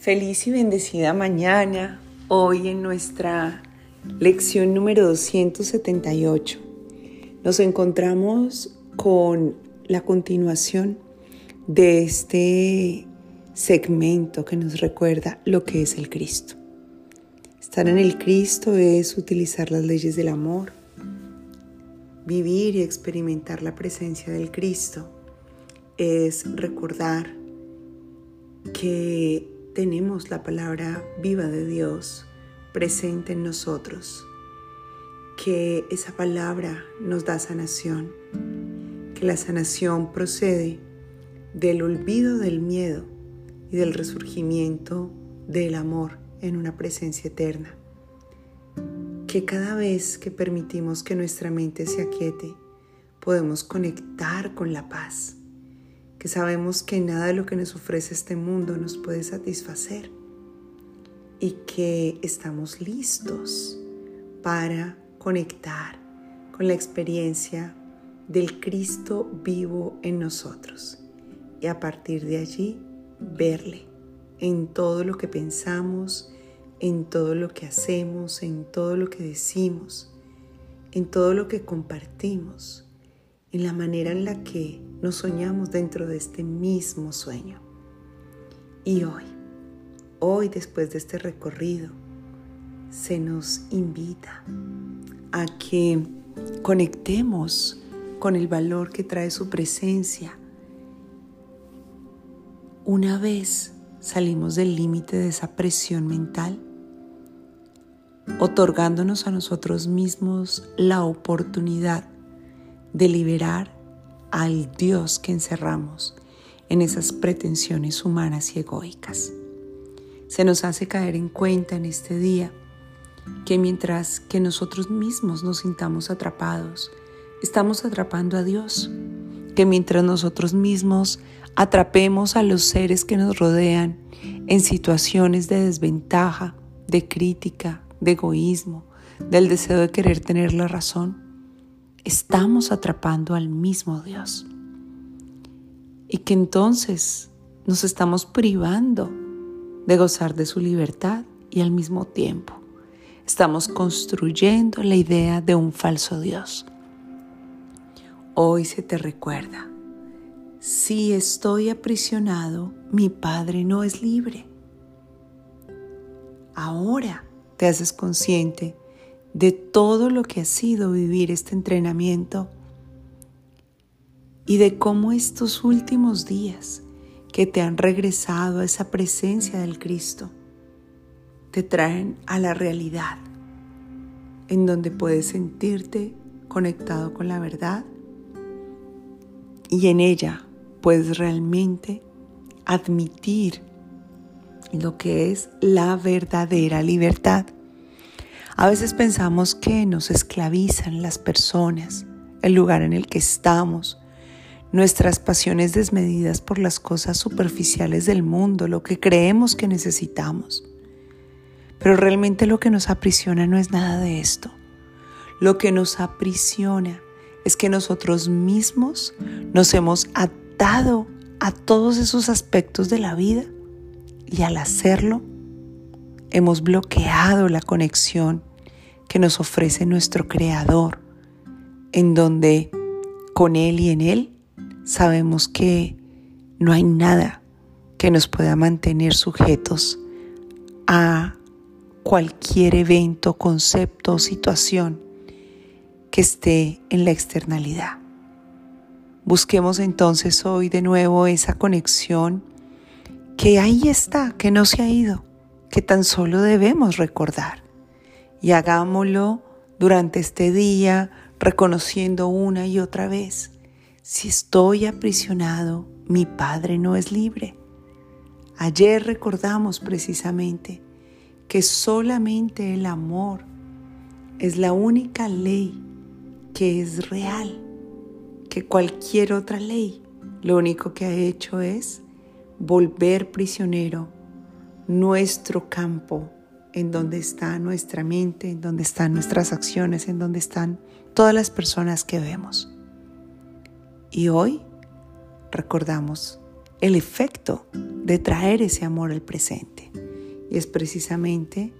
Feliz y bendecida mañana, hoy en nuestra lección número 278. Nos encontramos con la continuación de este segmento que nos recuerda lo que es el Cristo. Estar en el Cristo es utilizar las leyes del amor, vivir y experimentar la presencia del Cristo, es recordar que tenemos la palabra viva de Dios presente en nosotros, que esa palabra nos da sanación, que la sanación procede del olvido del miedo y del resurgimiento del amor en una presencia eterna, que cada vez que permitimos que nuestra mente se aquiete, podemos conectar con la paz que sabemos que nada de lo que nos ofrece este mundo nos puede satisfacer y que estamos listos para conectar con la experiencia del Cristo vivo en nosotros y a partir de allí verle en todo lo que pensamos, en todo lo que hacemos, en todo lo que decimos, en todo lo que compartimos, en la manera en la que nos soñamos dentro de este mismo sueño. Y hoy, hoy después de este recorrido, se nos invita a que conectemos con el valor que trae su presencia. Una vez salimos del límite de esa presión mental, otorgándonos a nosotros mismos la oportunidad de liberar al Dios que encerramos en esas pretensiones humanas y egoicas. Se nos hace caer en cuenta en este día que mientras que nosotros mismos nos sintamos atrapados, estamos atrapando a Dios, que mientras nosotros mismos atrapemos a los seres que nos rodean en situaciones de desventaja, de crítica, de egoísmo, del deseo de querer tener la razón, estamos atrapando al mismo Dios. Y que entonces nos estamos privando de gozar de su libertad y al mismo tiempo estamos construyendo la idea de un falso Dios. Hoy se te recuerda, si estoy aprisionado, mi Padre no es libre. Ahora te haces consciente de todo lo que ha sido vivir este entrenamiento y de cómo estos últimos días que te han regresado a esa presencia del Cristo te traen a la realidad en donde puedes sentirte conectado con la verdad y en ella puedes realmente admitir lo que es la verdadera libertad. A veces pensamos que nos esclavizan las personas, el lugar en el que estamos, nuestras pasiones desmedidas por las cosas superficiales del mundo, lo que creemos que necesitamos. Pero realmente lo que nos aprisiona no es nada de esto. Lo que nos aprisiona es que nosotros mismos nos hemos atado a todos esos aspectos de la vida y al hacerlo hemos bloqueado la conexión que nos ofrece nuestro Creador, en donde con Él y en Él sabemos que no hay nada que nos pueda mantener sujetos a cualquier evento, concepto o situación que esté en la externalidad. Busquemos entonces hoy de nuevo esa conexión que ahí está, que no se ha ido, que tan solo debemos recordar y hagámoslo durante este día reconociendo una y otra vez, si estoy aprisionado, mi Padre no es libre. Ayer recordamos precisamente que solamente el amor es la única ley que es real, que cualquier otra ley lo único que ha hecho es volver prisionero nuestro campo en donde está nuestra mente, en donde están nuestras acciones, en donde están todas las personas que vemos. Y hoy recordamos el efecto de traer ese amor al presente. Y es precisamente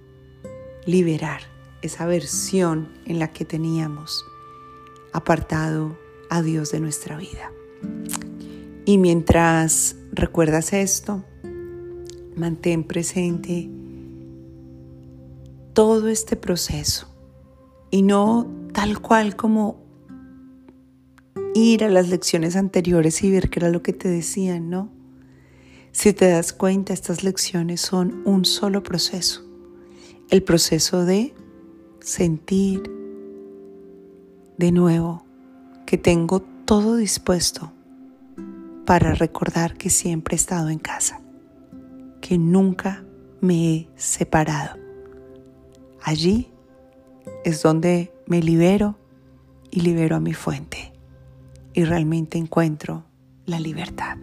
liberar esa versión en la que teníamos apartado a Dios de nuestra vida. Y mientras recuerdas esto, mantén presente todo este proceso y no tal cual como ir a las lecciones anteriores y ver qué era lo que te decían, ¿no? Si te das cuenta, estas lecciones son un solo proceso, el proceso de sentir de nuevo que tengo todo dispuesto para recordar que siempre he estado en casa, que nunca me he separado. Allí es donde me libero y libero a mi fuente y realmente encuentro la libertad.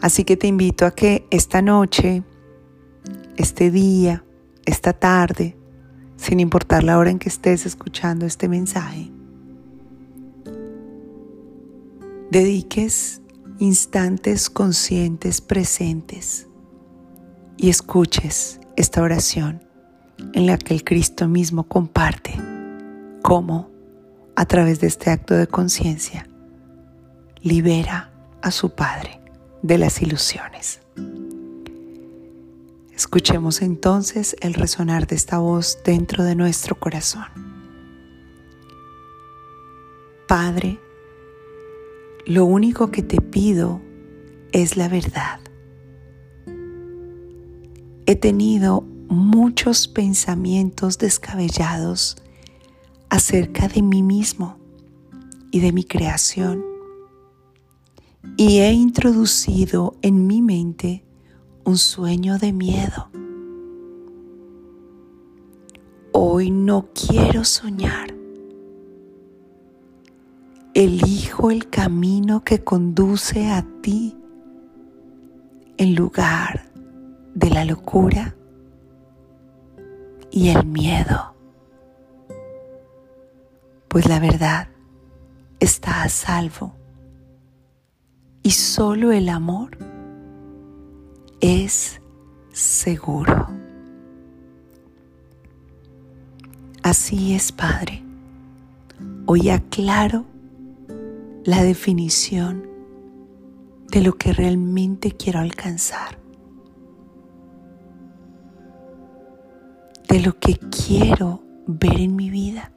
Así que te invito a que esta noche, este día, esta tarde, sin importar la hora en que estés escuchando este mensaje, dediques instantes conscientes presentes y escuches esta oración en la que el Cristo mismo comparte cómo, a través de este acto de conciencia, libera a su Padre de las ilusiones. Escuchemos entonces el resonar de esta voz dentro de nuestro corazón. Padre, lo único que te pido es la verdad. He tenido muchos pensamientos descabellados acerca de mí mismo y de mi creación y he introducido en mi mente un sueño de miedo. Hoy no quiero soñar. Elijo el camino que conduce a ti en lugar de la locura y el miedo. Pues la verdad está a salvo y solo el amor es seguro. Así es, Padre. Hoy aclaro la definición de lo que realmente quiero alcanzar, de lo que quiero ver en mi vida.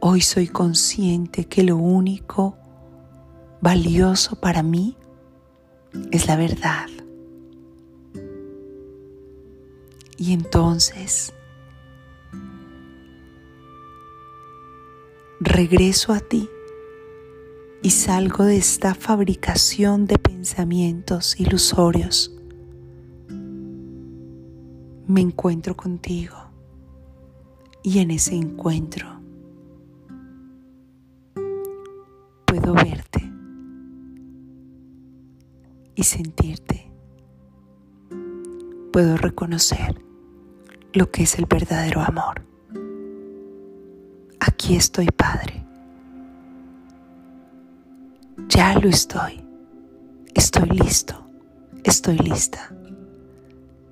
Hoy soy consciente que lo único valioso para mí es la verdad. Y entonces regreso a ti y salgo de esta fabricación de pensamientos ilusorios. Me encuentro contigo y en ese encuentro puedo verte y sentirte. Puedo reconocer lo que es el verdadero amor. Aquí estoy, Padre. Ya lo estoy. Estoy listo. Estoy lista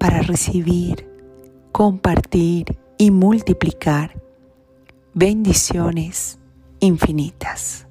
para recibir, compartir y multiplicar bendiciones infinitas.